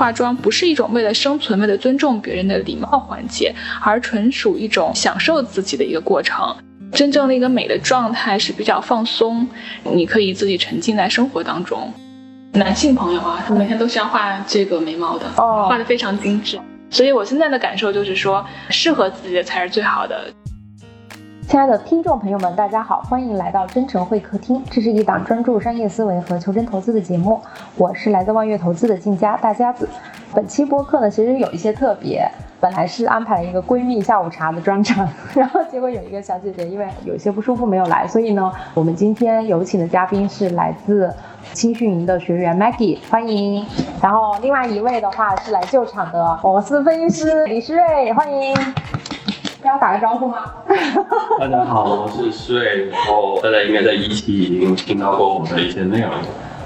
化妆不是一种为了生存、为了尊重别人的礼貌环节，而纯属一种享受自己的一个过程。真正的一个美的状态是比较放松，你可以自己沉浸在生活当中。男性朋友啊，他每天都是要画这个眉毛的，哦画的非常精致。所以我现在的感受就是说，适合自己的才是最好的。亲爱的听众朋友们，大家好，欢迎来到真诚会客厅。这是一档专注商业思维和求真投资的节目，我是来自望月投资的静佳大家子。本期播客呢，其实有一些特别，本来是安排了一个闺蜜下午茶的专场，然后结果有一个小姐姐因为有些不舒服没有来，所以呢，我们今天有请的嘉宾是来自青训营的学员 Maggie，欢迎。然后另外一位的话是来救场的我司分析师李诗瑞，欢迎。要打个招呼吗？大家好，我是睡，然后大家应该在一期已经听到过我的一些内容。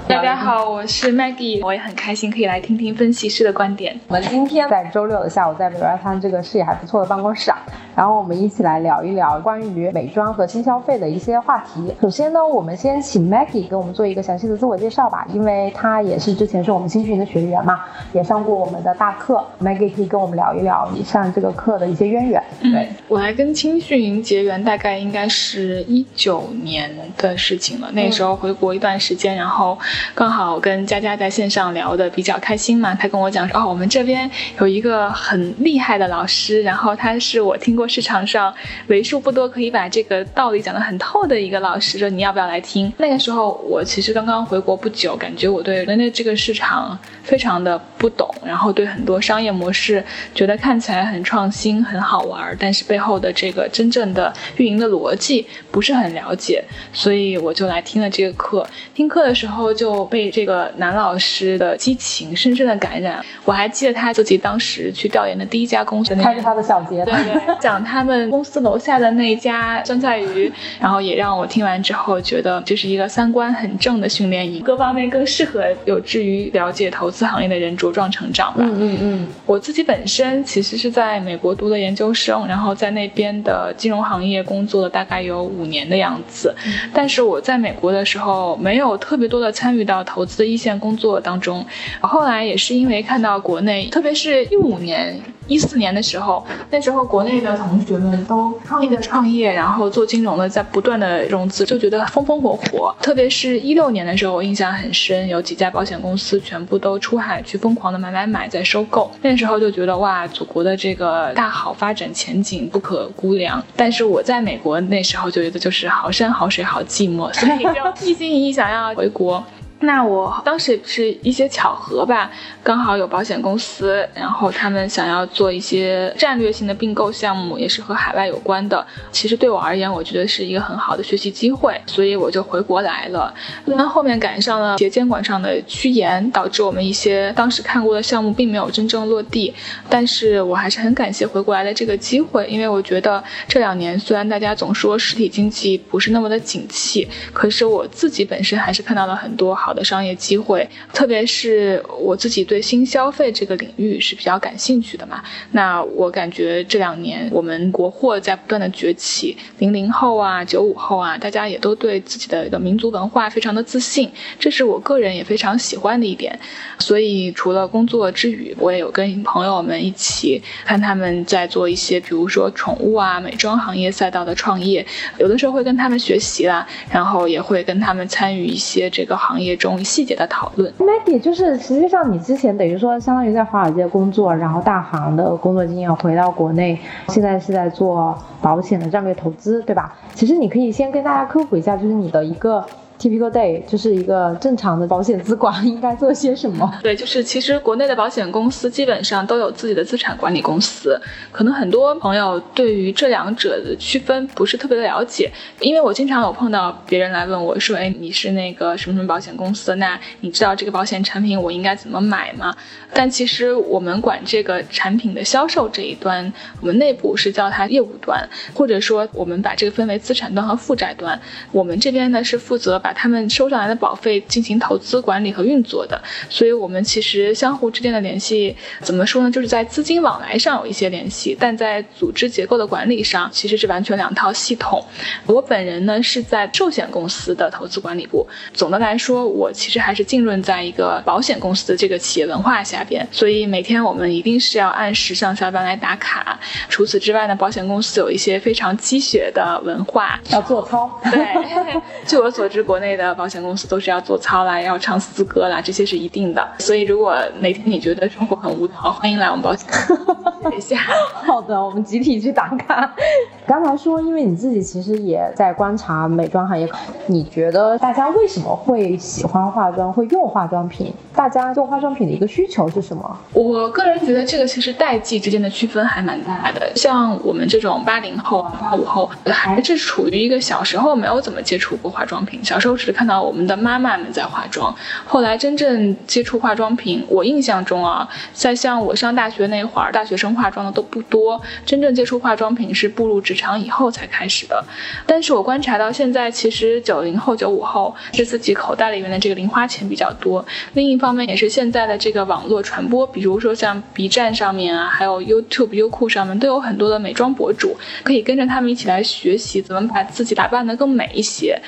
大家好，我是 Maggie，我也很开心可以来听听分析师的观点。我们今天在周六的下午，在北外滩这个视野还不错的办公室啊，然后我们一起来聊一聊关于美妆和新消费的一些话题。首先呢，我们先请 Maggie 给我们做一个详细的自我介绍吧，因为她也是之前是我们新训的学员嘛，也上过我们的大课。Maggie 可以跟我们聊一聊你上这个课的一些渊源。对，我来跟青训营结缘，大概应该是一九年的事情了。那时候回国一段时间，然后刚好跟佳佳在线上聊的比较开心嘛，她跟我讲说，哦，我们这边有一个很厉害的老师，然后他是我听过市场上为数不多可以把这个道理讲得很透的一个老师，说你要不要来听？那个时候我其实刚刚回国不久，感觉我对国内这个市场非常的不懂，然后对很多商业模式觉得看起来很创新、很好玩，但是背后的这个真正的运营的逻辑不是很了解，所以我就来听了这个课。听课的时候就被这个男老师的激情深深的感染。我还记得他自己当时去调研的第一家公司那个开着他的小节，对对，讲他们公司楼下的那一家酸菜鱼，然后也让我听完之后觉得这是一个三观很正的训练营，各方面更适合有志于了解投资行业的人茁壮成长吧。嗯嗯嗯，我自己本身其实是在美国读的研究生，然后在那边的金融行业工作了大概有五年的样子。但是我在美国的时候没有特别多的参与到投资的一线工作当中，后来也是因为看到国内，特别是一五年。一四年的时候，那时候国内的同学们都创业的创业，然后做金融的在不断的融资，就觉得风风火火。特别是一六年的时候，我印象很深，有几家保险公司全部都出海去疯狂的买买买，在收购。那时候就觉得哇，祖国的这个大好发展前景不可估量。但是我在美国那时候就觉得就是好山好水好寂寞，所以就 一心一意想要回国。那我当时也是一些巧合吧，刚好有保险公司，然后他们想要做一些战略性的并购项目，也是和海外有关的。其实对我而言，我觉得是一个很好的学习机会，所以我就回国来了。那后面赶上了企业监管上的趋严，导致我们一些当时看过的项目并没有真正落地。但是我还是很感谢回国来的这个机会，因为我觉得这两年虽然大家总说实体经济不是那么的景气，可是我自己本身还是看到了很多好的商业机会，特别是我自己对新消费这个领域是比较感兴趣的嘛。那我感觉这两年我们国货在不断的崛起，零零后啊、九五后啊，大家也都对自己的一个民族文化非常的自信，这是我个人也非常喜欢的一点。所以除了工作之余，我也有跟朋友们一起看他们在做一些，比如说宠物啊、美妆行业赛道的创业，有的时候会跟他们学习啦，然后也会跟他们参与一些这个行业中细节的讨论。Maggie，就是实际上你之前等于说相当于在华尔街工作，然后大行的工作经验回到国内，现在是在做保险的战略投资，对吧？其实你可以先跟大家科普一下，就是你的一个 typical day，就是一个正常的保险资管应该做些什么。对，就是其实国内的保险公司基本上都有自己的资产管理公司，可能很多朋友对于这两者的区分不是特别的了解，因为我经常有碰到别人来问我说，哎，你是那个什么什么保险公司，那你知道这个保险产品我应该怎么买吗？但其实我们管这个产品的销售这一端，我们内部是叫它业务端，或者说我们把这个分为资产端和负债端，我们这边呢是负责。把他们收上来的保费进行投资管理和运作的。所以我们其实相互之间的联系，怎么说呢？就是在资金往来上有一些联系，但在组织结构的管理上，其实是完全两套系统。我本人呢是在寿险公司的投资管理部。总的来说，我其实还是浸润在一个保险公司的这个企业文化下边，所以每天我们一定是要按时上下班来打卡。除此之外呢，保险公司有一些非常积雪的文化，要做操。对，据我所知，国内的保险公司都是要做操啦，要唱诗歌啦，这些是一定的。所以如果哪天你觉得生活很无聊，欢迎来我们保险 一下。好的，我们集体去打卡。刚才说，因为你自己其实也在观察美妆行业，你觉得大家为什么会喜欢化妆，会用化妆品？大家用化妆品的一个需求是什么？我个人觉得这个其实代际之间的区分还蛮大的。像我们这种八零后啊、八五后，还是处于一个小时候没有怎么接触过化妆品，小时候只是看到我们的妈妈们在化妆。后来真正接触化妆品，我印象中啊，在像我上大学那会儿，大学生化妆的都不多。真正接触化妆品是步入职场以后才开始的。但是我观察到现在，其实九零后、九五后是自己口袋里面的这个零花钱比较多。另一方面，也是现在的这个网络传播，比如说像 B 站上面啊，还有 YouTube、优酷上面，都有很多的美妆博主，可以跟着他们一起来学习怎么把自己打扮得更美一些。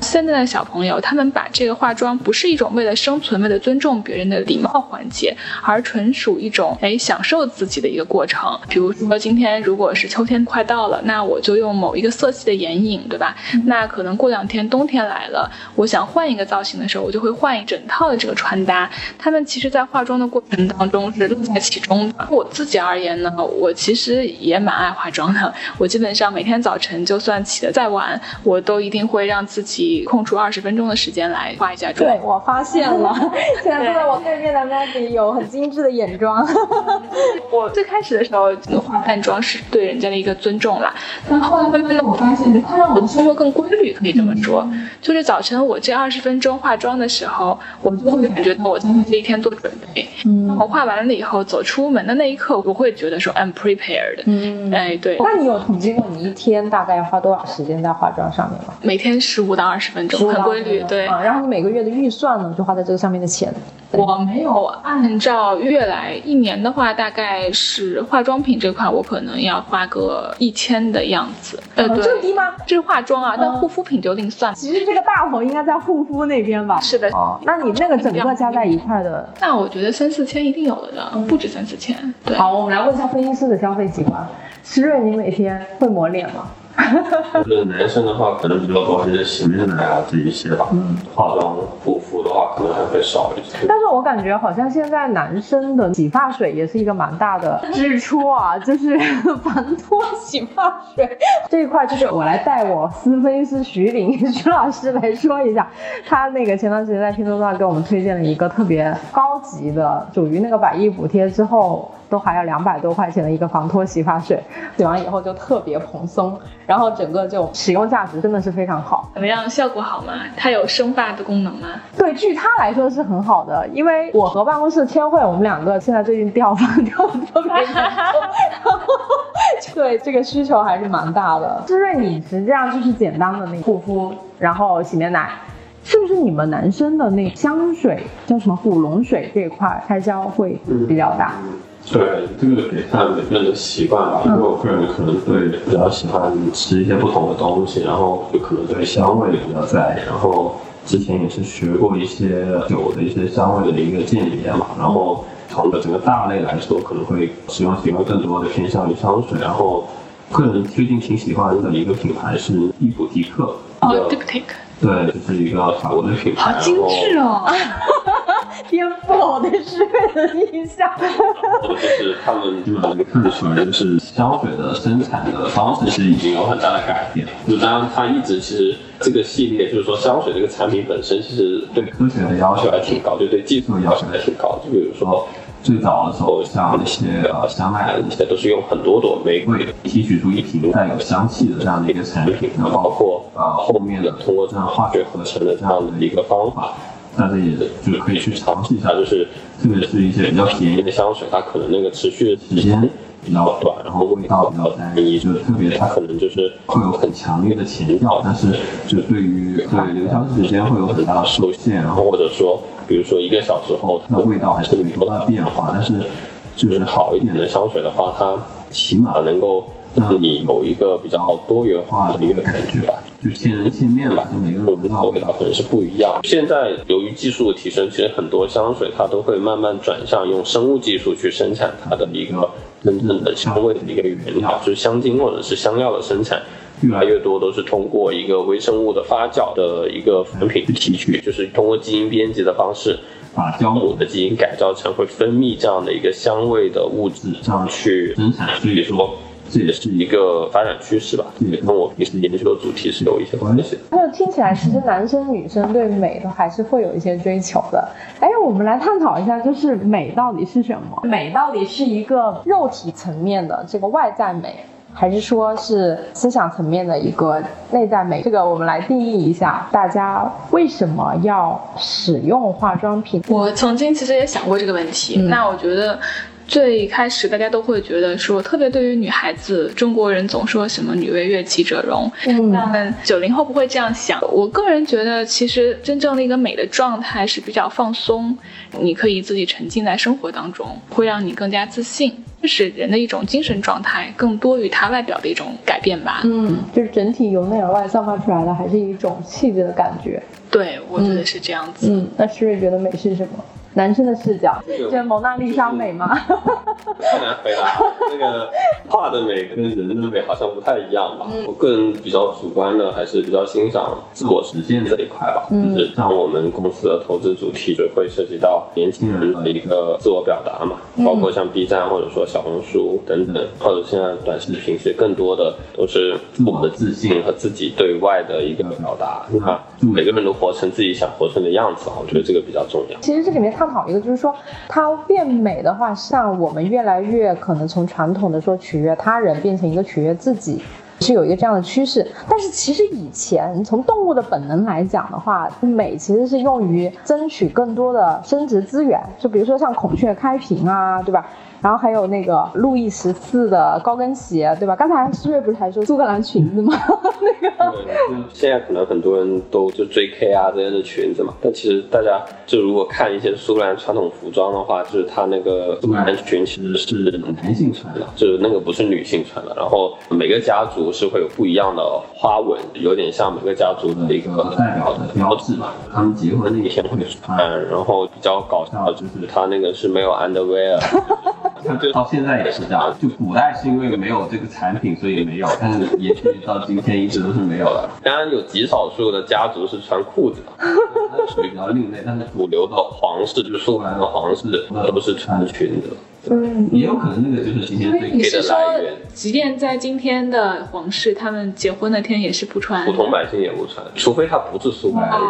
现在的小朋友，他们把这个化妆不是一种为了生存、为了尊重别人的礼貌环节，而纯属一种哎享受自己的一个程。比如说今天如果是秋天快到了，那我就用某一个色系的眼影，对吧？那可能过两天冬天来了，我想换一个造型的时候，我就会换一整套的这个穿搭。他们其实，在化妆的过程当中是乐在其中的。我自己而言呢，我其实也蛮爱化妆的。我基本上每天早晨，就算起得再晚，我都一定会让自己空出二十分钟的时间来化一下妆。对，我发现了，现在坐在我对面的 Maggie 有很精致的眼妆。我 最开始的时候化淡妆是对人家的一个尊重啦，但后来慢慢的我发现，它让我的生活更规律，可以这么说。就是早晨我这二十分钟化妆的时候，我就会感觉到我在为这一天做准备。嗯，我化完了以后走出门的那一刻，我会觉得说 I'm prepared。嗯，哎，对。那你有统计过你一天大概要花多少时间在化妆上面吗？每天十五到二十分钟，很规律。对。然后你每个月的预算呢，就花在这个上面的钱。我没有按照月来，一年的话大概是化妆品这块，我可能要花个一千的样子。呃，这么低吗？这是化妆啊，但护肤品就另算。其实这个大头应该在护肤那边吧？是的。哦，那你那个整个加在一块的，那我觉得三四千一定有了的，不止三四千。对。好，我们来问一下分析师的消费习惯。石瑞，你每天会抹脸吗？就是男生的话，可能比较多还是洗面奶啊这一些吧。嗯，化妆护肤的话，可能还会少一些。但是我感觉好像现在男生的洗发水也是一个蛮大的 支出啊，就是防脱洗发水 这一块，就是我来带我私分析师徐林徐老师来说一下，他那个前段时间在拼多多上给我们推荐了一个特别高级的，属于那个百亿补贴之后。都还要两百多块钱的一个防脱洗发水，洗完以后就特别蓬松，然后整个就使用价值真的是非常好。怎么样，效果好吗？它有生发的功能吗？对，据他他来说是很好的，因为我和办公室千惠，我们两个现在最近掉发掉的特别严重，对这个需求还是蛮大的。滋润你实际上就是简单的那护肤，然后洗面奶，是不是你们男生的那香水叫什么古龙水这一块开销会比较大？对，这个得看每个人的习惯吧。因为我个人可能对比较喜欢吃一些不同的东西，然后就可能对香味比较在意。然后之前也是学过一些酒的一些香味的一个鉴别嘛。然后从整个大类来说，可能会使用习惯更多的偏向于香水。然后个人最近挺喜欢的一个品牌是伊普提克。哦，伊普提克。对，这是一个法国的品牌。好精致哦。颠覆我对诗瑞的印象。就是他们基本上看出来，就是香水的生产的方式是已经有很大的改变。就当然，它一直其实这个系列，就是说香水这个产品本身，其实对科学的要求还挺高，就对技术的要求还挺高。就比如说最早的时候，像那些呃香奈儿那些，都是用很多朵玫瑰提取出一瓶带有香气的这样的一个产品。然后包括呃后面的通过这样化学合成的这样的一个方法。大家也就可以去尝试一下，就是特别是一些比较便宜的香水，它可能那个持续的时间比较短，然后味道比较单一，就是特别它可能就是会有很强烈的前调，但是就对于对留香时间会有很大的受限，然后或者说比如说一个小时后它的味道还是没多大变化，但是就是好一点的香水的话，它起码能够让你有一个比较多元化的一个感觉吧。就见人见面吧，就每个人的味道可能是不一样。现在由于技术的提升，其实很多香水它都会慢慢转向用生物技术去生产它的一个真正的香味的一个原料，就是香精或者是香料的生产，越来越多都是通过一个微生物的发酵的一个产品去提取，就是通过基因编辑的方式，把酵母的基因改造成会分泌这样的一个香味的物质，这样去生产。所以说。这也是一个发展趋势吧，也跟我平时研究的主题是有一些关系的。那听起来，其实男生女生对美都还是会有一些追求的。哎，我们来探讨一下，就是美到底是什么？美到底是一个肉体层面的这个外在美，还是说是思想层面的一个内在美？这个我们来定义一下。大家为什么要使用化妆品？我曾经其实也想过这个问题。那我觉得。最开始大家都会觉得说，特别对于女孩子，中国人总说什么“女为悦己者容”。嗯，但九零后不会这样想。我个人觉得，其实真正的一个美的状态是比较放松，你可以自己沉浸在生活当中，会让你更加自信。这是人的一种精神状态，更多于它外表的一种改变吧。嗯，就是整体由内而外散发出来的，还是一种气质的感觉。对，我觉得是这样子。嗯，那诗瑞觉得美是什么？男生的视角，觉得蒙娜丽莎美吗？太难回答。那个画的美跟人的美好像不太一样吧？我个人比较主观的，还是比较欣赏自我实现这一块吧。就是像我们公司的投资主题，就会涉及到年轻人的一个自我表达嘛，包括像 B 站或者说小红书等等，或者现在短视频，其实更多的都是自我的自信和自己对外的一个表达。那每个人都活成自己想活成的样子啊，我觉得这个比较重要。其实这里面探讨一个就是说，它变美的话，像我们越来越可能从传统的说取取悦他人，变成一个取悦自己，是有一个这样的趋势。但是其实以前从动物的本能来讲的话，美其实是用于争取更多的生殖资源，就比如说像孔雀开屏啊，对吧？然后还有那个路易十四的高跟鞋，对吧？刚才思睿不是还说苏格兰裙子吗？那个，对，现在可能很多人都就追 K 啊这些的裙子嘛，但其实大家就如果看一些苏格兰传统服装的话，就是它那个苏格兰裙其实是男性穿的，就是那个不是女性穿的。然后每个家族是会有不一样的花纹，有点像每个家族的一个代表的标志嘛。他们结婚那一天会穿，然后比较搞笑的就是他那个是没有 underwear。就到现在也是这样，就古代是因为没有这个产品，所以没有，但是延续到今天一直都是没有的。当然有极少数的家族是穿裤子的，它属于比较另类，但是主流的皇室，就是苏格兰的皇室，都是穿裙子。嗯，也有可能那个就是今天最黑的来源。即便在今天的皇室，他们结婚那天也是不穿。普通百姓也不穿，除非他不是苏格兰人。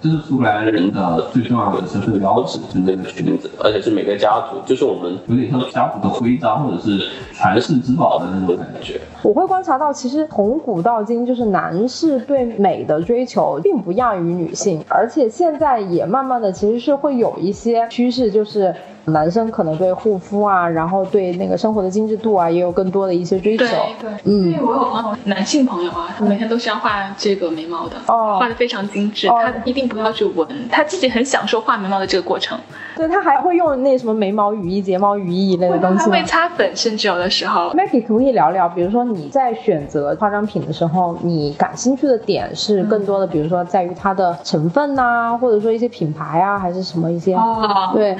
这是苏格兰人的最重要的身份标志，就那个裙子，而且是每个家族，就是我们有点像家族的徽章或者是传世之宝的那种感觉。我会观察到，其实从古到今，就是男士对美的追求并不亚于女性，而且现在也慢慢的其实是会有一些趋势，就是。男生可能对护肤啊，然后对那个生活的精致度啊，也有更多的一些追求。对对，嗯，因为我有朋友，男性朋友啊，他每天都是要画这个眉毛的，哦，画的非常精致，他一定不要去纹，他自己很享受画眉毛的这个过程。对他还会用那什么眉毛雨衣、睫毛雨衣一类的东西会擦粉，甚至有的时候。Maggie 可不可以聊聊，比如说你在选择化妆品的时候，你感兴趣的点是更多的，比如说在于它的成分呐，或者说一些品牌啊，还是什么一些？哦，对，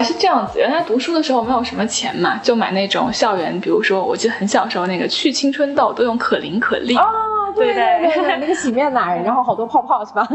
是这样样子。原来读书的时候没有什么钱嘛，就买那种校园，比如说我记得很小时候那个去青春痘都用可伶可俐。对对对，那个洗面奶，然后好多泡泡是吧？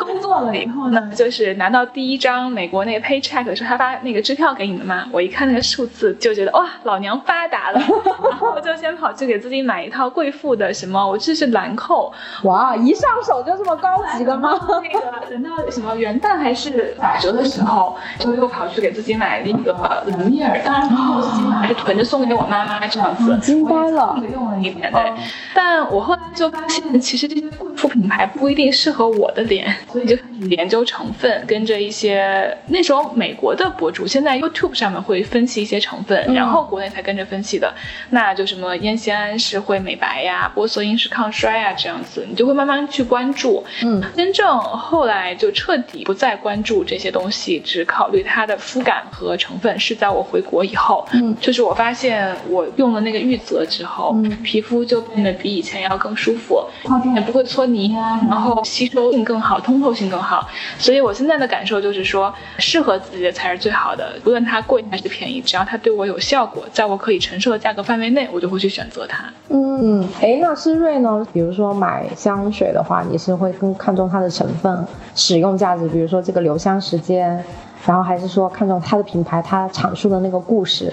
工作了以后呢，就是拿到第一张美国那个 paycheck 的时候，他发那个支票给你的嘛。我一看那个数字，就觉得哇，老娘发达了。然后我就先跑去给自己买一套贵妇的什么，我这是兰蔻。哇，一上手就这么高级的吗？那个等到什么元旦还是打折的时候，就又跑去给自己买那个兰米尔。当然，我自己买还是囤着送给我妈妈这样子。惊呆了，用了一点对。但我后来就。就发现其实这些贵妇品牌不一定适合我的脸，所以就开始研究成分，跟着一些那时候美国的博主，现在 YouTube 上面会分析一些成分，然后国内才跟着分析的。那就什么烟酰胺是会美白呀，玻色因是抗衰啊，这样子你就会慢慢去关注。嗯，真正后来就彻底不再关注这些东西，只考虑它的肤感和成分，是在我回国以后。嗯，就是我发现我用了那个玉泽之后，嗯皮肤就变得比以前要更舒服，化妆也不会搓泥啊，然后吸收性更好，通透性更好。所以我现在的感受就是说，适合自己的才是最好的，无论它贵还是便宜，只要它对我有效果，在我可以承受的价格范围内，我就会去选择它。嗯，哎，那思睿呢？比如说买香水的话，你是会更看重它的成分、使用价值，比如说这个留香时间，然后还是说看重它的品牌，它阐述的那个故事？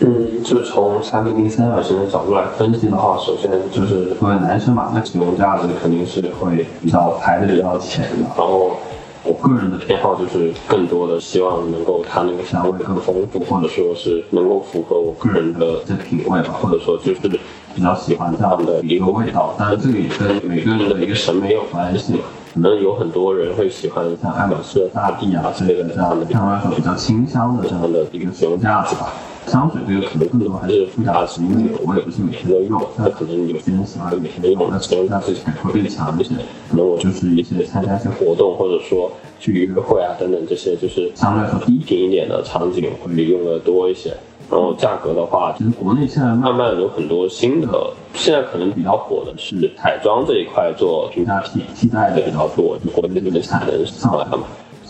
嗯，就从产品力三角形的角度来分析的话，首先就是作为男生嘛，那使用价值肯定是会比较排的比较前的。然后我个人的偏好就是更多的希望能够它那个香味更丰富，或者说是能够符合我个人的这品味吧，或者说就是比较喜欢这样的一个味道。当然这个也跟每个人的一个审美有关系。可能有很多人会喜欢像爱马仕的大地啊之类的这样的，相对来说比较清香的这样的一个使用价值吧。香水这个可能更多还是附加值，因为我也不是每天都用，那可能有些人喜欢每天用，那使用价值会更强一些。可能我就是一些参加一些活动，或者说去约会啊等等这些，就是相对来说低频一点的场景会用的多一些。然后价格的话，其实国内现在慢慢有很多新的，现在可能比较火的是彩妆这一块做平价替替代的比较多，就国内这边产能上来了嘛。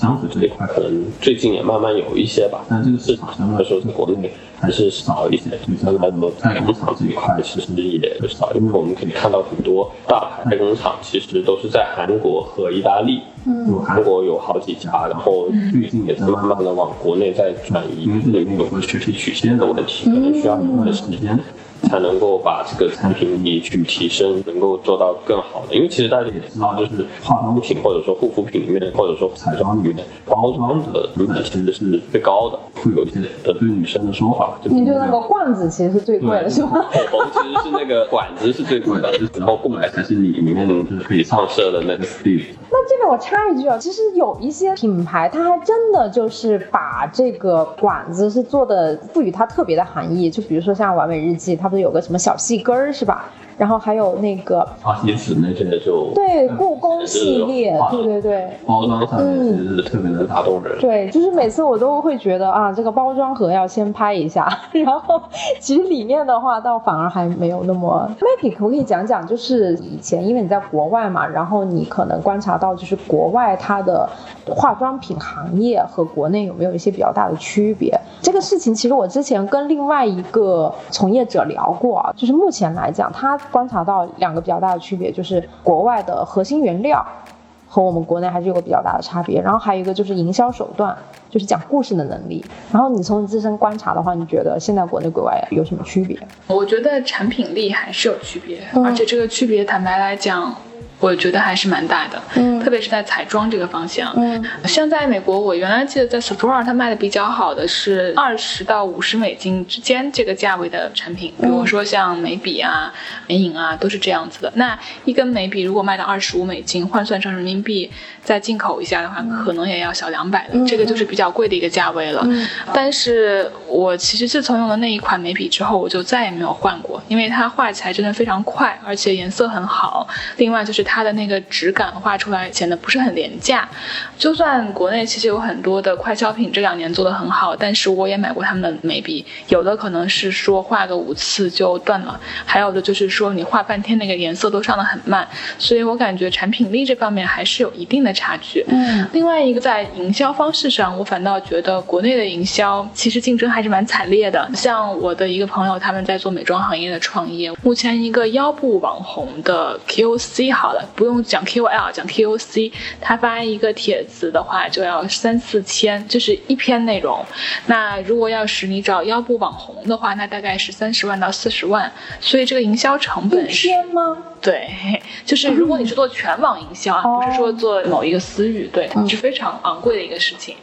香水这一块可能最近也慢慢有一些吧，但这个市场相对来说在国内还是少一些，就相对来说代工厂这一块其实也少，因为我们可以看到很多大牌代工厂其实都是在韩国和意大利，嗯就韩国有好几家，然后最近也在慢慢的往国内在转移，因为这里面有个学习曲线的问题，可能需要一段时间。才能够把这个产品力去提升，能够做到更好的。因为其实大家也知道，就是化妆品或者说护肤品里面，或者说彩妆里面，包装的成本其实是最高的，会有一些得罪女生的说法。就是你就那个罐子其实是最贵的，是吗？口红其实是那个管子是最贵的，然后不买才是你里面就是可以上色的那个 stick。那这个我插一句啊，其实有一些品牌，它还真的就是把这个管子是做的赋予它特别的含义，就比如说像完美日记，它不是有个什么小细根儿是吧？然后还有那个花西子那些就对故宫系列，对对对。包装上面其实是特别能打动人。对，就是每次我都会觉得啊，这个包装盒要先拍一下，然后其实里面的话倒反而还没有那么。Mappy 可不可以讲讲，就是以前因为你在国外嘛，然后你可能观察到就是国外它的化妆品行业和国内有没有一些比较大的区别？这个事情其实我之前跟另外一个从业者聊过啊，就是目前来讲，他观察到两个比较大的区别，就是国外的核心原料。和我们国内还是有个比较大的差别，然后还有一个就是营销手段，就是讲故事的能力。然后你从你自身观察的话，你觉得现在国内国外有什么区别？我觉得产品力还是有区别，嗯而且这个区别坦白来讲，我觉得还是蛮大的。嗯特别是在彩妆这个方向。嗯像在美国，我原来记得在 Sephora 它卖的比较好的是二十到五十美金之间这个价位的产品，比如说像眉笔啊、眼影啊，都是这样子的。那一根眉笔如果卖到二十五美金，换算成人民币再进口一下的话，可能也要小两百的，这个就是比较贵的一个价位了。嗯但是我其实自从用了那一款眉笔之后，我就再也没有换过，因为它画起来真的非常快，而且颜色很好。另外就是它的那个质感画出来显得不是很廉价。就算国内其实有很多的快消品这两年做的很好，但是我也买过他们的眉笔，有的可能是说画个五次就断了，还有的就是说你画半天那个颜色都上的很慢，所以我感觉产品力这方面还是有一定的差距。嗯另外一个在营销方式上，我反倒觉得国内的营销其实竞争还是蛮惨烈的。像我的一个朋友，他们在做美妆行业的创业，目前一个腰部网红的 QOC 好了，不用讲 KOL，讲 KOC，他发一个帖子的话就要三四千，就是一篇内容。那如果要是你找腰部网红的话，那大概是三十万到四十万，所以这个营销成本是。天吗？对，就是如果你是做全网营销啊，哦不是说做某一个私域，对，嗯是非常昂贵的一个事情。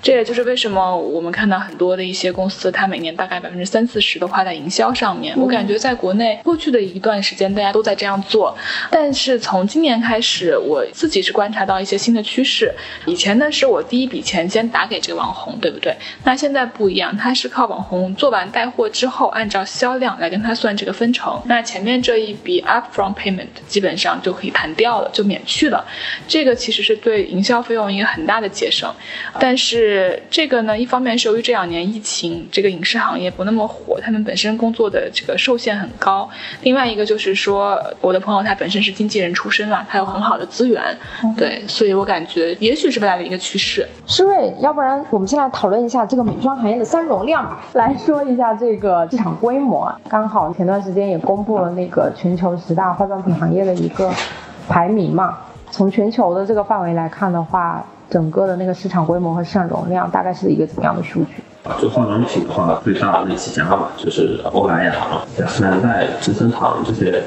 这也就是为什么我们看到很多的一些公司，它每年大概百分之三四十都花在营销上面。我感觉在国内过去的一段时间，大家都在这样做，但是从今年开始，我自己是观察到一些新的趋势。以前呢，是我第一笔钱先打给这个网红，对不对？那现在不一样，它是靠网红做完带货之后，按照销量来跟他算这个分成。那前面这一笔 upfront payment 基本上就可以弹掉了，就免去了。这个其实是对营销费用一个很大的节省。但是这个呢，一方面是由于这两年疫情，这个影视行业不那么火，他们本身工作的这个受限很高。另外一个就是说，我的朋友他本身是经纪人出身嘛，他有很好的资源，对，所以我感觉也许是未来的一个趋势。诗瑞，要不然我们先来讨论一下这个美妆行业的三容量吧，来说一下这个市场规模。刚好前段时间也公布了那个全球十大化妆品行业的一个排名嘛，从全球的这个范围来看的话，整个的那个市场规模和市场容量大概是一个怎么样的数据？就化妆品的话，最大的那几家嘛，就是欧莱雅、雅诗兰黛、资生堂这些。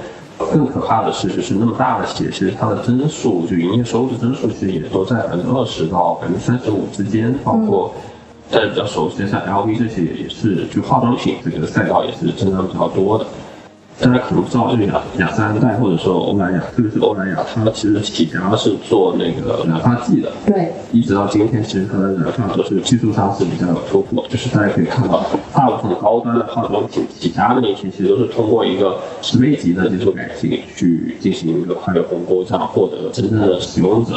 更可怕的是，就是那么大的企业，其实它的增速，就营业收入增速，其实也都在百分之二十到百分之三十五之间。包括大家比较熟悉的像 LV 这些，也是就化妆品这个赛道也是增长比较多的。大家可能不知道，就是雅雅诗兰黛或者说欧莱雅，特别是欧莱雅，它其实起家是做那个染发剂的。对。一直到今天，其实它的染发都是技术上是比较有突破。就是大家可以看到，大部分高端的化妆品起家的那些，其实都是通过一个十倍级的技术改进去进行一个跨越鸿沟，这样获得真正的使用者。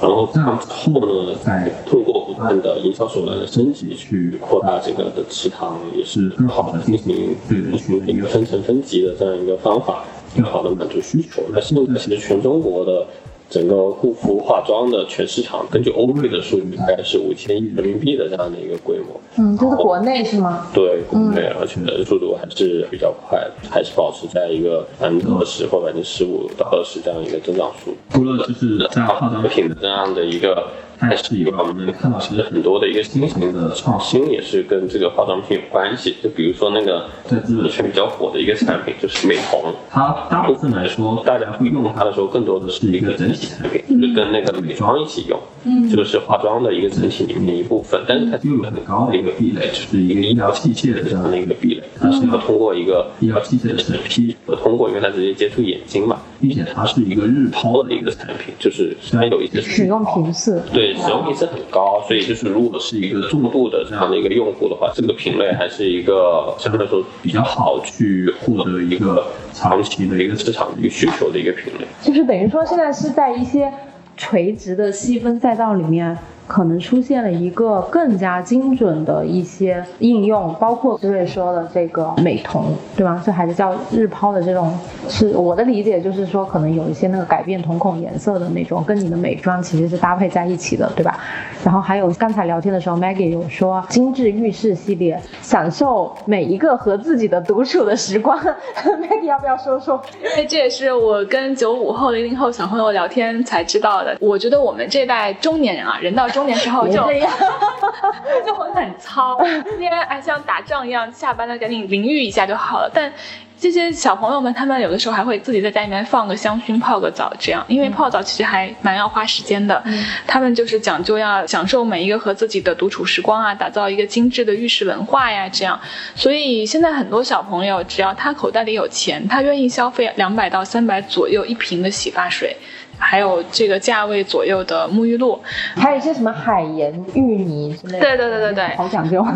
然后这样之后呢，再通过不断的营销手段的升级，去扩大这个的池塘，也是更好的进行对人群的一个分层分级的这样一个方法，更好的满足需求。那现在其实全中国的。整个护肤化妆的全市场，根据欧瑞的数据，大概是五千亿人民币的这样的一个规模。嗯，这是国内是吗？对，国内，而且速度还是比较快，还是保持在一个百分之二十或百分之十五到二十这样一个增长数。除了就是在化妆品的这样的一个。态势以外，我们能看到其实很多的一个新型的创新也是跟这个化妆品有关系。就比如说那个在日本圈比较火的一个产品，就是美瞳。它大部分来说，大家会用它的时候，更多的是一个整体产品，就是跟那个美妆一起用。嗯，这个是化妆的一个整体里面的一部分，但是它又有很高的一个壁垒，就是一个医疗器械的这样的一个壁垒。它是要通过一个医疗器械的审批，和通过，因为它直接接触眼睛嘛，并且它是一个日抛的一个产品，就是虽然有一些使用频次对。使用频次很高，所以就是如果是一个重度的这样的一个用户的话，这个品类还是一个相对来说比较好去获得一个长期的一个市场的一个需求的一个品类。就是等于说现在是在一些垂直的细分赛道里面。可能出现了一个更加精准的一些应用，包括思睿说的这个美瞳，对吗？这还是叫日抛的这种，是我的理解，就是说可能有一些那个改变瞳孔颜色的那种，跟你的美妆其实是搭配在一起的，对吧？然后还有刚才聊天的时候，Maggie 有说精致浴室系列，享受每一个和自己的独处的时光。Maggie 要不要说说？因为这也是我跟九五后、零零后小朋友聊天才知道的。我觉得我们这代中年人啊，人到中。中年之后就 就会很糙，今天哎像打仗一样，下班了赶紧淋浴一下就好了。但这些小朋友们，他们有的时候还会自己在家里面放个香薰，泡个澡，这样，因为泡澡其实还蛮要花时间的。他们就是讲究要享受每一个和自己的独处时光啊，打造一个精致的浴室文化呀，这样。所以现在很多小朋友，只要他口袋里有钱，他愿意消费两百到三百左右一瓶的洗发水。还有这个价位左右的沐浴露，还有一些什么海盐芋泥之类的。对对对对对，好讲究。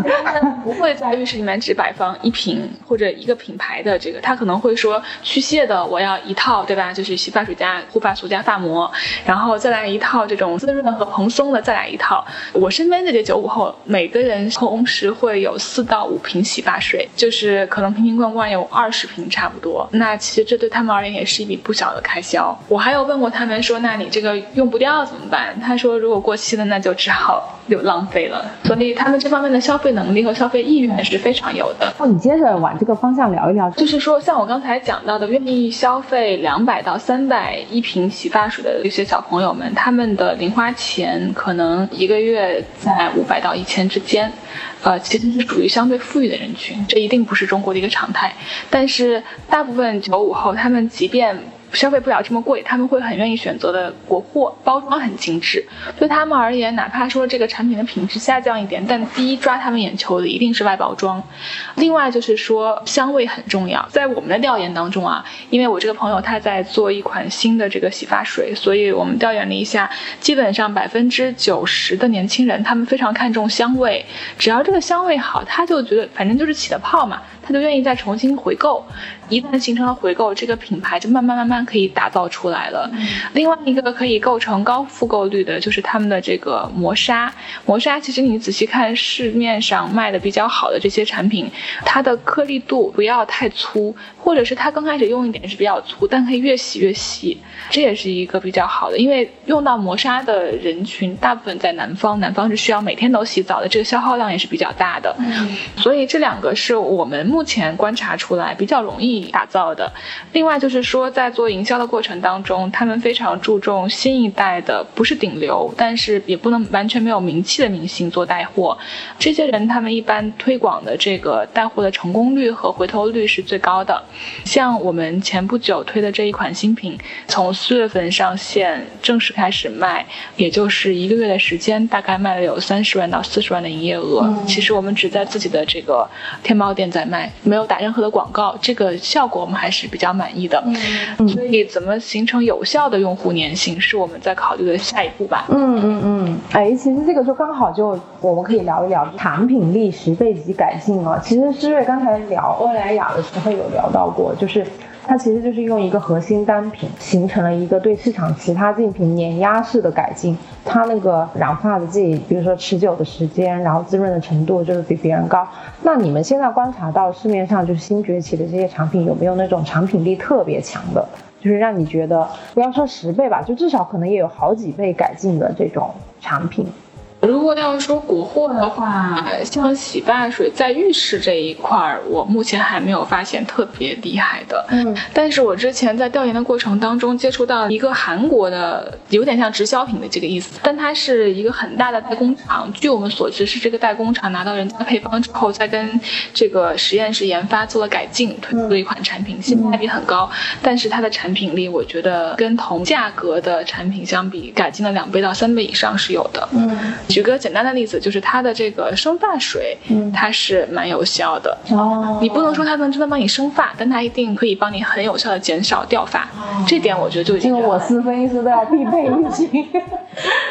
不会在浴室里面只摆放一瓶或者一个品牌的这个，他可能会说去屑的我要一套，对吧？就是洗发水加护发素加发膜，然后再来一套这种滋润和蓬松的，再来一套。我身边这些九五后，每个人同时会有四到五瓶洗发水，就是可能瓶瓶罐罐有二十瓶差不多。那其实这对他们而言也是一笔不小的开销。我还有问过他们。说，那你这个用不掉怎么办？他说，如果过期了，那就只好就浪费了。所以他们这方面的消费能力和消费意愿是非常有的。那你接着往这个方向聊一聊，就是说，像我刚才讲到的，愿意消费两百到三百一瓶洗发水的一些小朋友们，他们的零花钱可能一个月在五百到一千之间，呃，其实是属于相对富裕的人群。这一定不是中国的一个常态，但是大部分九五后，他们即便消费不了这么贵，他们会很愿意选择的国货，包装很精致。对他们而言，哪怕说这个产品的品质下降一点，但第一抓他们眼球的一定是外包装。另外就是说香味很重要，在我们的调研当中啊，因为我这个朋友他在做一款新的这个洗发水，所以我们调研了一下，基本上百分之九十的年轻人他们非常看重香味，只要这个香味好，他就觉得反正就是起的泡嘛，他就愿意再重新回购。一旦形成了回购，这个品牌就慢慢慢慢可以打造出来了。另外一个可以构成高复购率的，就是他们的这个磨砂。磨砂其实你仔细看市面上卖的比较好的这些产品，它的颗粒度不要太粗，或者是它刚开始用一点是比较粗，但可以越洗越细，这也是一个比较好的。因为用到磨砂的人群大部分在南方，南方是需要每天都洗澡的，这个消耗量也是比较大的。所以这两个是我们目前观察出来比较容易。打造的，另外就是说，在做营销的过程当中，他们非常注重新一代的，不是顶流，但是也不能完全没有名气的明星做带货。这些人他们一般推广的这个带货的成功率和回头率是最高的。像我们前不久推的这一款新品，从四月份上线正式开始卖，也就是一个月的时间，大概卖了有三十万到四十万的营业额。其实我们只在自己的这个天猫店在卖，没有打任何的广告。这个。效果我们还是比较满意的，所以怎么形成有效的用户粘性是我们在考虑的下一步吧。嗯嗯嗯，哎，其实这个就刚好就我们可以聊一聊产品力十倍级改进啊。其实诗睿刚才聊欧莱雅的时候有聊到过，就是。它其实就是用一个核心单品形成了一个对市场其他竞品碾压式的改进。它那个染发的剂，比如说持久的时间，然后滋润的程度就是比别人高。那你们现在观察到市面上就是新崛起的这些产品，有没有那种产品力特别强的，就是让你觉得不要说十倍吧，就至少可能也有好几倍改进的这种产品？如果要说国货的话，像洗发水在浴室这一块儿，我目前还没有发现特别厉害的。嗯，但是我之前在调研的过程当中接触到一个韩国的，有点像直销品的这个意思，但它是一个很大的代工厂。据我们所知，是这个代工厂拿到人家配方之后，再跟这个实验室研发做了改进，推出了一款产品，性价比很高。但是它的产品力，我觉得跟同价格的产品相比，改进了两倍到三倍以上是有的。嗯。举个简单的例子，就是它的这个生发水，它是蛮有效的。哦，你不能说它能真的帮你生发，但它一定可以帮你很有效的减少掉发。这点我觉得就已经。我司分析师都要必备一级。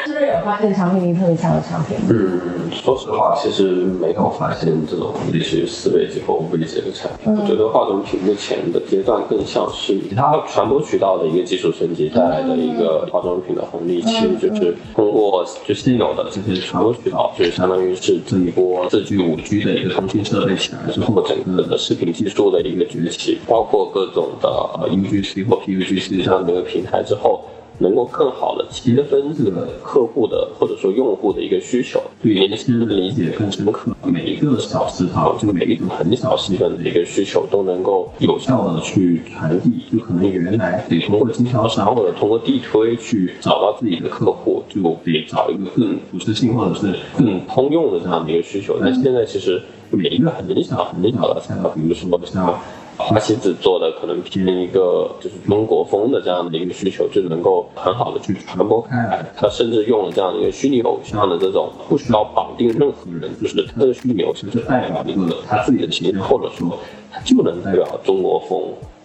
是不是有发现产品力特别强的产品？嗯，说实话，其实没有发现这种类似于四倍级或五倍级的产品。我觉得化妆品目前的阶段更像是其他传播渠道的一个技术升级带来的一个化妆品的红利，其实就是通过就现有的这些。传播渠道就是相当于是这一波四 G、五 G 的一个通信设备起来之后，整个的视频技术的一个崛起，包括各种的 UGC 或 PUGC 这样的一个平台之后。能够更好的切分这个客户的或者说用户的一个需求，对年轻人的理解更深刻。每一个小市场，就每一种很小细分的一个需求，都能够有效的去传递。就可能原来得通过经销商或者通过地推去找到自己的客户，就得找一个更普适性或者是更通用的这样的一个需求。但现在其实每一个很小很小的赛道，比如说像。花西子做的可能偏一个就是中国风的这样的一个需求，就能够很好的去传播开来。他甚至用了这样的一个虚拟偶像的这种，不需要绑定任何人，就是他的虚拟偶像就代表一个他自己的形象，或者说他就能代表中国风，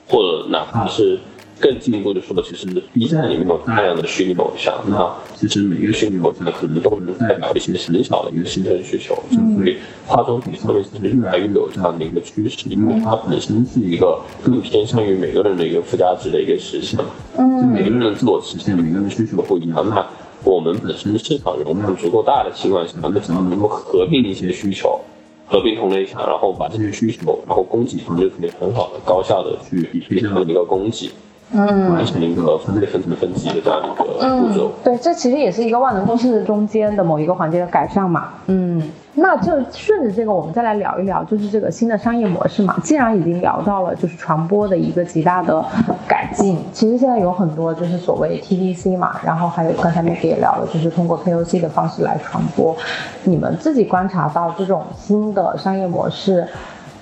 或者哪怕是。更进一步的说，其实 B 站里面有大量的虚拟偶像，那其实每个虚拟偶像可能都能代表一些很小的一个新生需求，所以化妆品上面其实越来越有这样的一个趋势，因为它本身是一个更偏向于每个人的一个附加值的一个实现，嗯，就每个人的自我实现，每个人的需求不一样，那我们本身市场容量足够大的情况下，那只要能够合并一些需求，合并同类项，然后把这些需求，然后供给方就可以很好的高效的去匹配这样的一个供给。嗯，完成一个分类分层分级的这样一个步骤。对，这其实也是一个万能公式中间的某一个环节的改善嘛。嗯，那就顺着这个，我们再来聊一聊，就是这个新的商业模式嘛。既然已经聊到了就是传播的一个极大的改进，其实现在有很多就是所谓 TDC 嘛，然后还有刚才 m 也聊了，就是通过 KOC 的方式来传播。你们自己观察到这种新的商业模式？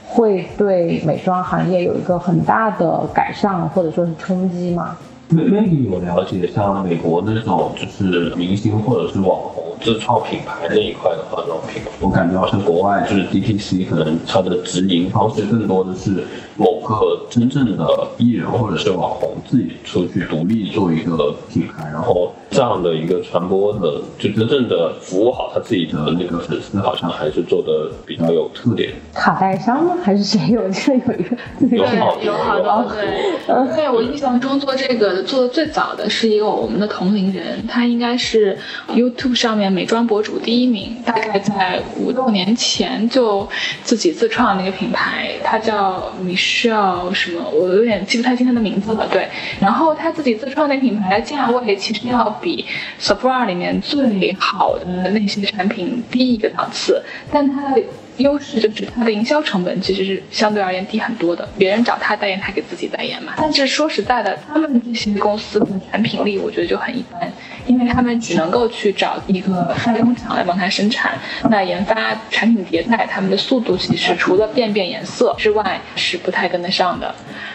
会对美妆行业有一个很大的改善或者说是冲击吗？没没有了解，像美国那种就是明星或者是网红自创品牌那一块的化妆品吗，我感觉好像国外就是 DTC 可能它的直营方式更多的是某个真正的艺人或者是网红自己出去独立做一个品牌，然后这样的一个传播的，就真正的服务好他自己的那个粉丝，好像还是做的比较有特点。卡戴珊吗？还是谁有？是有一个有好多有好多对，对我印象中做这个做的最早的是一个我们的同龄人，他应该是 YouTube 上面美妆博主第一名，大概在五六年前就自己自创那个品牌，他叫 Michelle 什么，我有点记不太清他的名字了。对，然后他自己自创那品牌的价位其实要比 Sephora 里面最好的那些产品低一个档次，但它的优势就是它的营销成本其实是相对而言低很多的，别人找他代言，他给自己代言嘛。但是说实在的，他们这些公司的产品力我觉得就很一般，因为他们只能够去找一个代工厂来帮他生产，那研发产品迭代，他们的速度其实除了变变颜色之外是不太跟得上的。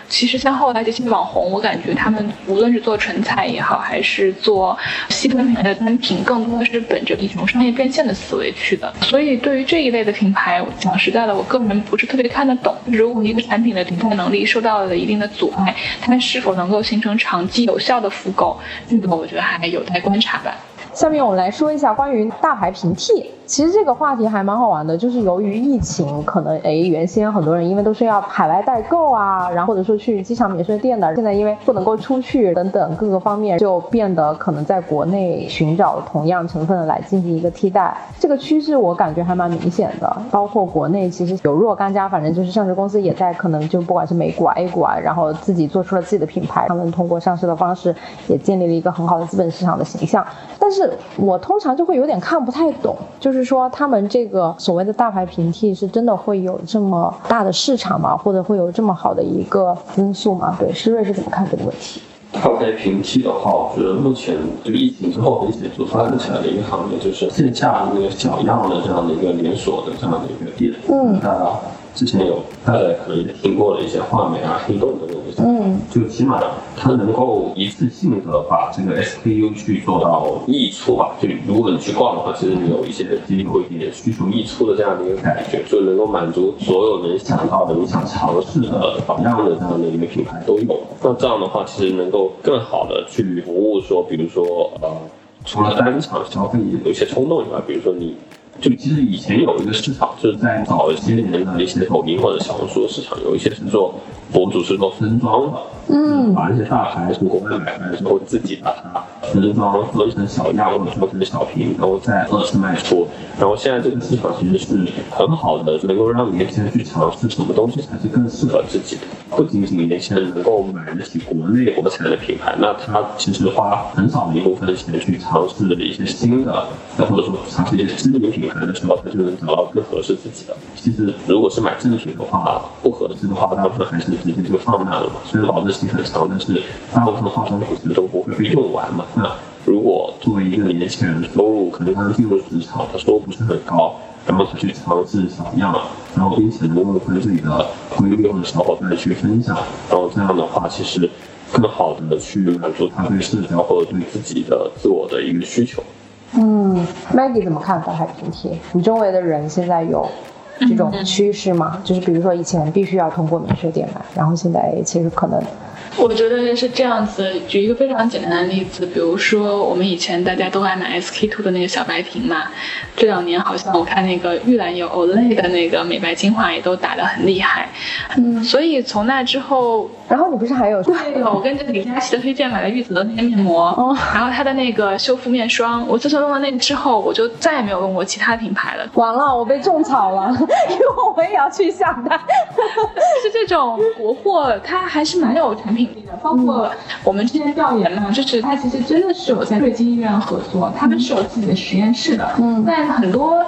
其实像后来这些网红，我感觉他们无论是做唇彩也好，还是做细分品牌的单品，更多的是本着一种商业变现的思维去的。所以对于这一类的品牌，讲实在的，我个人不是特别看得懂。如果一个产品的迭代能力受到了一定的阻碍，它是否能够形成长期有效的复购，这个我觉得还有待观察吧。下面我们来说一下关于大牌平替。其实这个话题还蛮好玩的，就是由于疫情，可能哎，原先很多人因为都是要海外代购啊，然后或者说去机场免税店的，现在因为不能够出去等等各个方面，就变得可能在国内寻找同样成分来进行一个替代。这个趋势我感觉还蛮明显的，包括国内其实有若干家，反正就是上市公司也在可能就不管是美股、A 股啊，然后自己做出了自己的品牌，他们通过上市的方式也建立了一个很好的资本市场的形象。但是我通常就会有点看不太懂，就是。是说他们这个所谓的大牌平替是真的会有这么大的市场吗？或者会有这么好的一个因素吗？对，施瑞是怎么看这个问题？大牌平替的话，我觉得目前这个疫情之后很显著发展起来的一个行业，就是线下那个小样的这样的一个连锁的这样的一个店。嗯，大家之前有大家可能也听过的一些画眉啊、黑洞的那种。嗯，就起码它能够一次性的把这个 SKU 去做到溢出吧。就如果你去逛的话，其实你有一些经历过一点需求溢出的这样的一个感觉，就能够满足所有能想到的你想尝试的榜样的这样的一个品牌都有。那这样的话，其实能够更好的去服务说，比如说呃，除了单场消费有一些冲动以外，比如说你。就其实以前有一个市场，就是在早些年的一些抖音或者小红书的市场，有一些是做博主是做分装的，嗯，把一些大牌从国外买回来之后，自己把它分装分成小样或者做成小瓶，然后再二次卖出。然后现在这个市场其实是很好的，能够让年轻人去尝试什么东西才是更适合自己的。不仅仅年轻人能够买得起国内国产的品牌，那他其实花很少的一部分钱去尝试一些新的，或者说尝试一些知名品牌的时候，他就能找到更合适自己的。其实如果是买正品的话，不合适的话，大部分还是直接就放那了嘛。虽然保质期很长，但是大部分化妆品其实都不会被用完嘛。那如果作为一个年轻人，收入可能刚进入职场，他收入不是很高。然后去尝试小样，然后并且能够跟自己的闺蜜或者小伙伴去分享，然后这样的话，其实更好的去满足他对社交或者对自己的自我的一个需求。嗯，Maggie 怎么看法海平贴？你周围的人现在有这种趋势吗？就是比如说以前必须要通过免税店买，然后现在其实可能。我觉得是这样子，举一个非常简单的例子，比如说我们以前大家都爱买 SK two 的那个小白瓶嘛，这两年好像我看那个玉兰油 Olay 的那个美白精华也都打得很厉害，嗯，所以从那之后，然后你不是还有对，我跟着李佳琦的推荐买了玉子的那个面膜，哦，然后它的那个修复面霜，我自从用了那个之后，我就再也没有用过其他品牌了。完了，我被种草了，因为我也要去下单。是这种国货，它还是蛮有产品。品力的。包括我们之前调研嘛，就是它其实真的是有在瑞金医院合作，他们是有自己的实验室的。嗯，但很多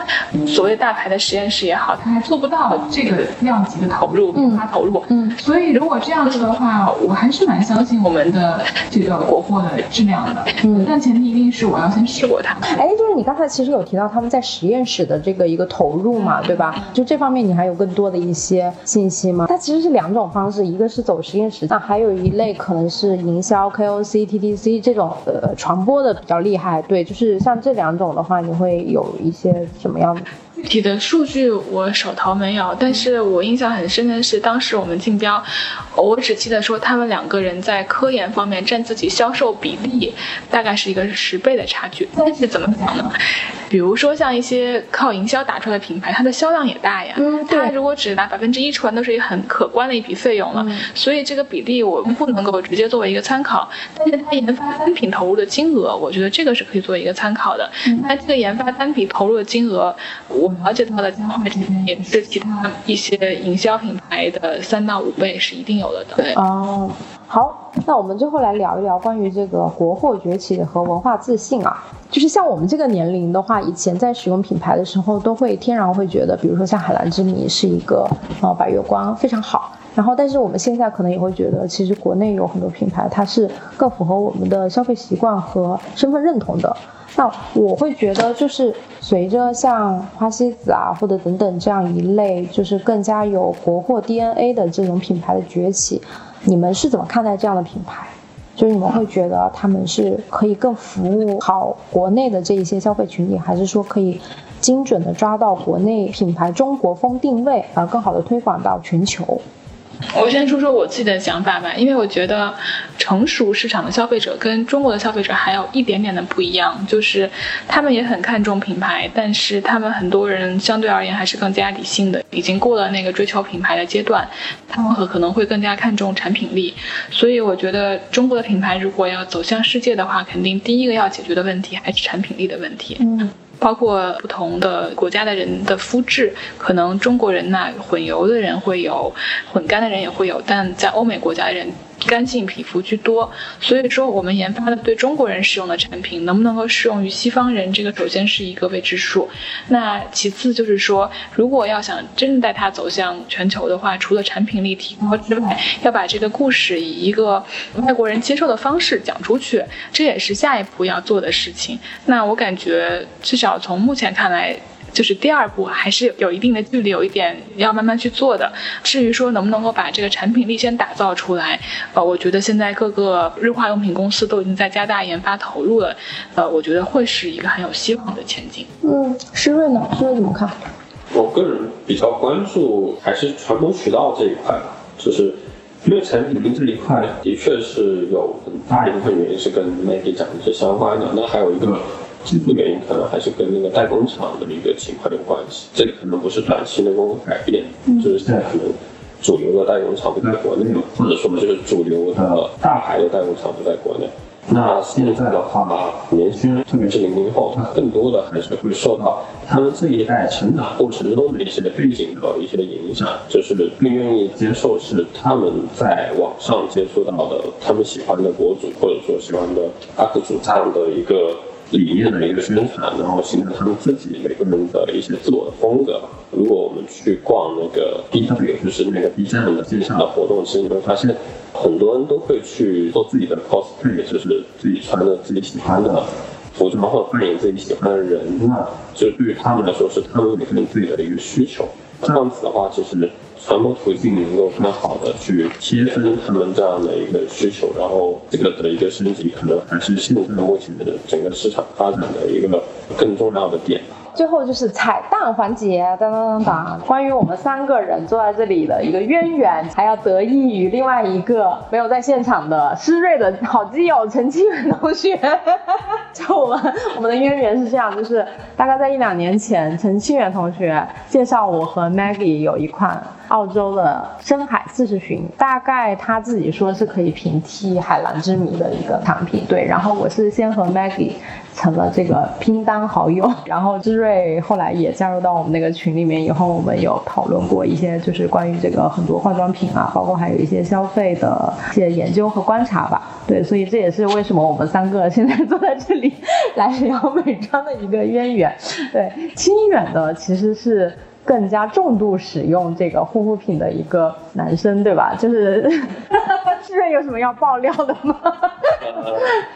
所谓大牌的实验室也好，他还做不到这个量级的投入，研发投入。嗯，所以如果这样子的话，我还是蛮相信我们的这个国货的质量的。嗯，但前提一定是我要先试过它。哎，就是你刚才其实有提到他们在实验室的这个一个投入嘛，对吧？就这方面你还有更多的一些信息吗？它其实是两种方式，一个是走实验室，那还有一一类可能是营销 KOC、TTC 这种呃传播的比较厉害。对，就是像这两种的话，你会有一些什么样的？具体的数据我手头没有，但是我印象很深的是，当时我们竞标，我只记得说他们两个人在科研方面占自己销售比例，大概是一个十倍的差距。但是怎么讲呢？比如说像一些靠营销打出来的品牌，它的销量也大呀。嗯，它如果只拿百分之一出来，都是一个很可观的一笔费用了。所以这个比例我们不能够直接作为一个参考。但是它研发单品投入的金额，我觉得这个是可以作为一个参考的。那这个研发单品投入的金额，我。了解到的江淮这边也是其他一些营销品牌的三到五倍是一定有的。对哦，好，那我们最后来聊一聊关于这个国货崛起和文化自信啊。就是像我们这个年龄的话，以前在使用品牌的时候，都会天然会觉得，比如说像海蓝之谜是一个呃百月光非常好。然后，但是我们现在可能也会觉得，其实国内有很多品牌，它是更符合我们的消费习惯和身份认同的。那我会觉得，就是随着像花西子啊，或者等等这样一类，就是更加有国货 DNA 的这种品牌的崛起，你们是怎么看待这样的品牌？就是你们会觉得他们是可以更服务好国内的这一些消费群体，还是说可以精准的抓到国内品牌中国风定位，而更好的推广到全球？我先说说我自己的想法吧，因为我觉得成熟市场的消费者跟中国的消费者还有一点点的不一样，就是他们也很看重品牌，但是他们很多人相对而言还是更加理性的，已经过了那个追求品牌的阶段，他们可可能会更加看重产品力。所以我觉得中国的品牌如果要走向世界的话，肯定第一个要解决的问题还是产品力的问题。嗯。包括不同的国家的人的肤质，可能中国人呐混油的人会有，混干的人也会有，但在欧美国家的人。干性皮肤居多，所以说我们研发的对中国人适用的产品能不能够适用于西方人，这个首先是一个未知数。那其次就是说，如果要想真正带它走向全球的话，除了产品力提高之外，要把这个故事以一个外国人接受的方式讲出去，这也是下一步要做的事情。那我感觉，至少从目前看来。就是第二步还是有一定的距离，有一点要慢慢去做的。至于说能不能够把这个产品力先打造出来，呃，我觉得现在各个日化用品公司都已经在加大研发投入了，呃，我觉得会是一个很有希望的前景。嗯，施润呢？施润怎么看？我个人比较关注还是传播渠道这一块吧，就是因为产品力这一块的确是有很大一部分原因是跟 Maggie 讲的是相关的，那还有一个。基本原因可能还是跟那个代工厂的一个情况有关系，这个可能不是短期能够改变，就是现在可能主流的代工厂不在国内，或者说就是主流的大牌的代工厂不在国内。那现在的话，年轻人特别是零零后，他更多的还是会受到他们这一代成长过程中的一些背景的一些影响，就是更愿意接受是他们在网上接触到的他们喜欢的博主或者说喜欢的 UP 主这样的一个。理念的一个宣传，然后形成他们自己每个人的一些自我的风格。如果我们去逛那个 B W，就是那个 B 站的线下的活动，其实你会发现，很多人都会去做自己的 cosplay，就是自己穿的自己喜欢的服装，或者扮演自己喜欢的人。那就对于他们来说，是他们每个人自己的一个需求。这样子的话，其实。传播途径能够更好的去贴分他们这样的一个需求，然后这个的一个升级，可能还是现在目前的整个市场发展的一个更重要的点。最后就是彩蛋环节，当当当当，关于我们三个人坐在这里的一个渊源，还要得益于另外一个没有在现场的施瑞的好基友陈清远同学。就我们我们的渊源是这样，就是大概在一两年前，陈清远同学介绍我和 Maggie 有一款澳洲的深海四十寻，大概他自己说是可以平替海蓝之谜的一个产品。对，然后我是先和 Maggie 成了这个拼单好友，然后就是。瑞后来也加入到我们那个群里面以后，我们有讨论过一些就是关于这个很多化妆品啊，包括还有一些消费的一些研究和观察吧。对，所以这也是为什么我们三个现在坐在这里来聊美妆的一个渊源。对，清远的其实是。更加重度使用这个护肤品的一个男生，对吧？就是 志远有什么要爆料的吗？呃，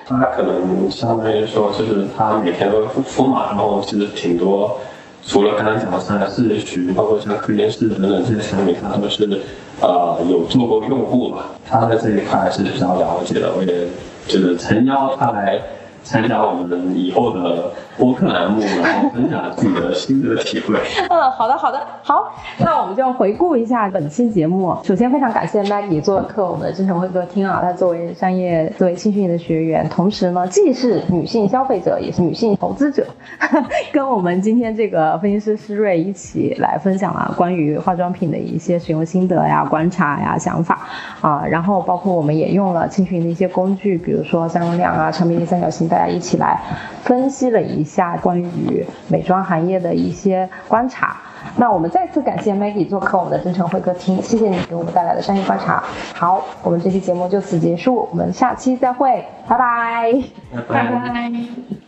他可能相当于说，就是他每天都护肤嘛，然后其实挺多，除了刚刚讲的三四区，包括像科颜氏等等这些产品，他都是呃有做过用户嘛，他在这一块还是比较了解的，我也就是诚邀他来。参加我们以后的播客栏目，然后分享自己的心得体会。嗯，好的，好的，好，那我们就回顾一下本期节目。首先，非常感谢 Maggie 做客我们的真诚会客厅啊。她作为商业，作为青训营的学员，同时呢，既是女性消费者，也是女性投资者，跟我们今天这个分析师施瑞一起来分享了关于化妆品的一些使用心得呀、观察呀、想法啊。然后，包括我们也用了青训营的一些工具，比如说三容量啊、长比例三角形大家一起来分析了一下关于美妆行业的一些观察。那我们再次感谢 Maggie 做客我们的真诚会客厅，谢谢你给我们带来的商业观察。好，我们这期节目就此结束，我们下期再会，拜拜，拜拜。